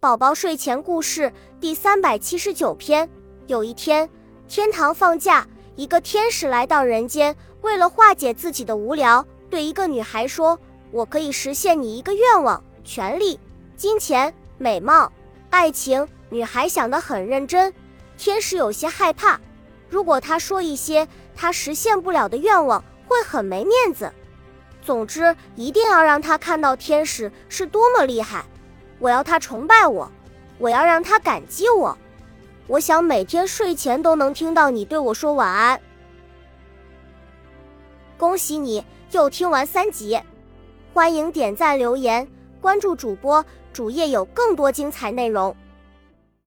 宝宝睡前故事第三百七十九篇。有一天，天堂放假，一个天使来到人间，为了化解自己的无聊，对一个女孩说：“我可以实现你一个愿望，权利、金钱、美貌、爱情。”女孩想得很认真，天使有些害怕，如果她说一些他实现不了的愿望，会很没面子。总之，一定要让他看到天使是多么厉害。我要他崇拜我，我要让他感激我。我想每天睡前都能听到你对我说晚安。恭喜你又听完三集，欢迎点赞、留言、关注主播，主页有更多精彩内容。